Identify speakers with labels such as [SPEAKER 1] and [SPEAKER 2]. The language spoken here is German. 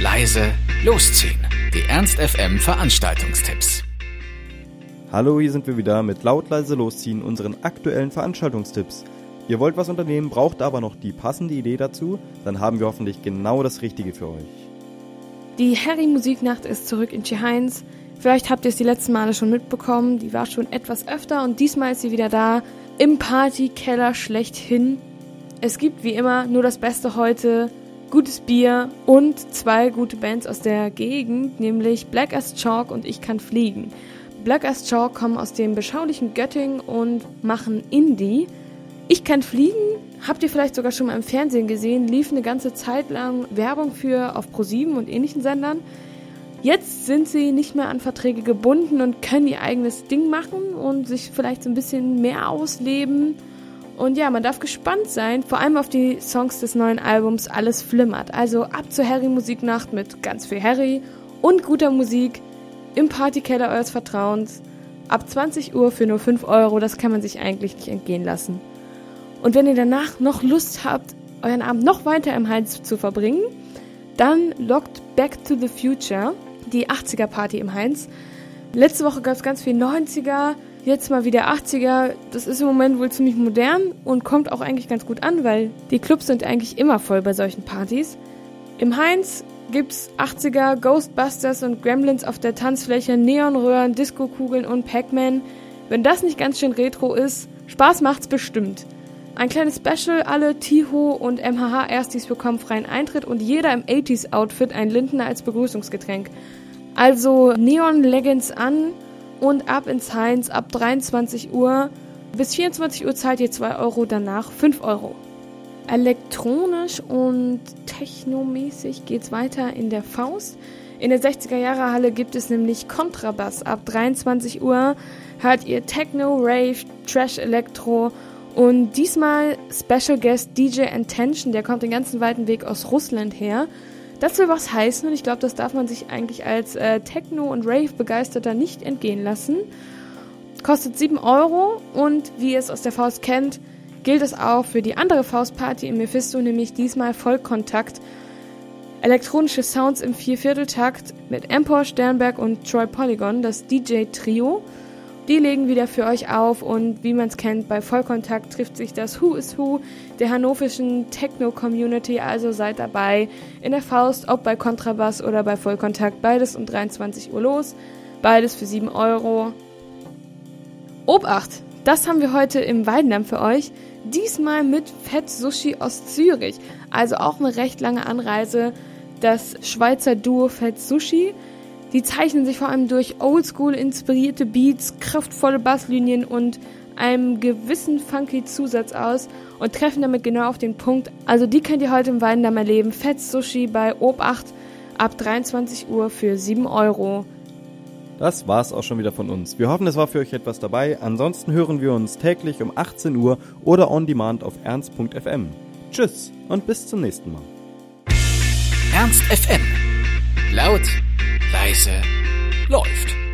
[SPEAKER 1] leise, losziehen. Die Ernst FM Veranstaltungstipps.
[SPEAKER 2] Hallo, hier sind wir wieder mit laut leise losziehen unseren aktuellen Veranstaltungstipps. Ihr wollt was unternehmen, braucht aber noch die passende Idee dazu, dann haben wir hoffentlich genau das Richtige für euch.
[SPEAKER 3] Die Harry Musiknacht ist zurück in Heinz. Vielleicht habt ihr es die letzten Male schon mitbekommen, die war schon etwas öfter und diesmal ist sie wieder da im Partykeller schlechthin. Es gibt wie immer nur das Beste heute, gutes Bier und zwei gute Bands aus der Gegend, nämlich Black as Chalk und Ich kann fliegen. Black as Chalk kommen aus dem beschaulichen Göttingen und machen Indie. Ich kann fliegen, habt ihr vielleicht sogar schon mal im Fernsehen gesehen, lief eine ganze Zeit lang Werbung für auf Pro7 und ähnlichen Sendern. Jetzt sind sie nicht mehr an Verträge gebunden und können ihr eigenes Ding machen und sich vielleicht so ein bisschen mehr ausleben. Und ja, man darf gespannt sein, vor allem auf die Songs des neuen Albums Alles flimmert. Also ab zur Harry Musiknacht mit ganz viel Harry und guter Musik im Partykeller eures Vertrauens. Ab 20 Uhr für nur 5 Euro, das kann man sich eigentlich nicht entgehen lassen. Und wenn ihr danach noch Lust habt, euren Abend noch weiter im Heinz zu verbringen, dann lockt Back to the Future, die 80er Party im Heinz. Letzte Woche gab es ganz viel 90er, Jetzt mal wieder 80er, das ist im Moment wohl ziemlich modern und kommt auch eigentlich ganz gut an, weil die Clubs sind eigentlich immer voll bei solchen Partys. Im Heinz gibt's 80er Ghostbusters und Gremlins auf der Tanzfläche, Neonröhren, Discokugeln und Pac-Man. Wenn das nicht ganz schön retro ist, Spaß macht's bestimmt. Ein kleines Special, alle Tiho und MHH Erstis bekommen freien Eintritt und jeder im 80s Outfit ein Lindner als Begrüßungsgetränk. Also Neon Leggings an und ab ins Heinz ab 23 Uhr. Bis 24 Uhr zahlt ihr 2 Euro, danach 5 Euro. Elektronisch und technomäßig geht's weiter in der Faust. In der 60er Jahre Halle gibt es nämlich Kontrabass. Ab 23 Uhr hört ihr Techno, Rave, Trash Elektro und diesmal Special Guest DJ Intention, der kommt den ganzen weiten Weg aus Russland her. Das will was heißen und ich glaube, das darf man sich eigentlich als äh, Techno- und Rave-Begeisterter nicht entgehen lassen. Kostet 7 Euro und wie ihr es aus der Faust kennt, gilt es auch für die andere Faustparty im Mephisto, nämlich diesmal Vollkontakt. Elektronische Sounds im Viervierteltakt mit Empor, Sternberg und Troy Polygon, das DJ-Trio. Die legen wieder für euch auf und wie man es kennt, bei Vollkontakt trifft sich das Who is Who der hannoverschen Techno-Community, also seid dabei in der Faust, ob bei Kontrabass oder bei Vollkontakt, beides um 23 Uhr los, beides für 7 Euro. Obacht, das haben wir heute im Weidendamm für euch, diesmal mit Fett Sushi aus Zürich, also auch eine recht lange Anreise, das Schweizer Duo Fett Sushi die zeichnen sich vor allem durch oldschool inspirierte Beats, kraftvolle Basslinien und einem gewissen funky Zusatz aus und treffen damit genau auf den Punkt. Also die könnt ihr heute im Weindamm erleben. Fett Sushi bei Ob8 ab 23 Uhr für 7 Euro.
[SPEAKER 2] Das war's auch schon wieder von uns. Wir hoffen, es war für euch etwas dabei. Ansonsten hören wir uns täglich um 18 Uhr oder on demand auf ernst.fm. Tschüss und bis zum nächsten Mal.
[SPEAKER 1] Ernst FM. Laut leise läuft.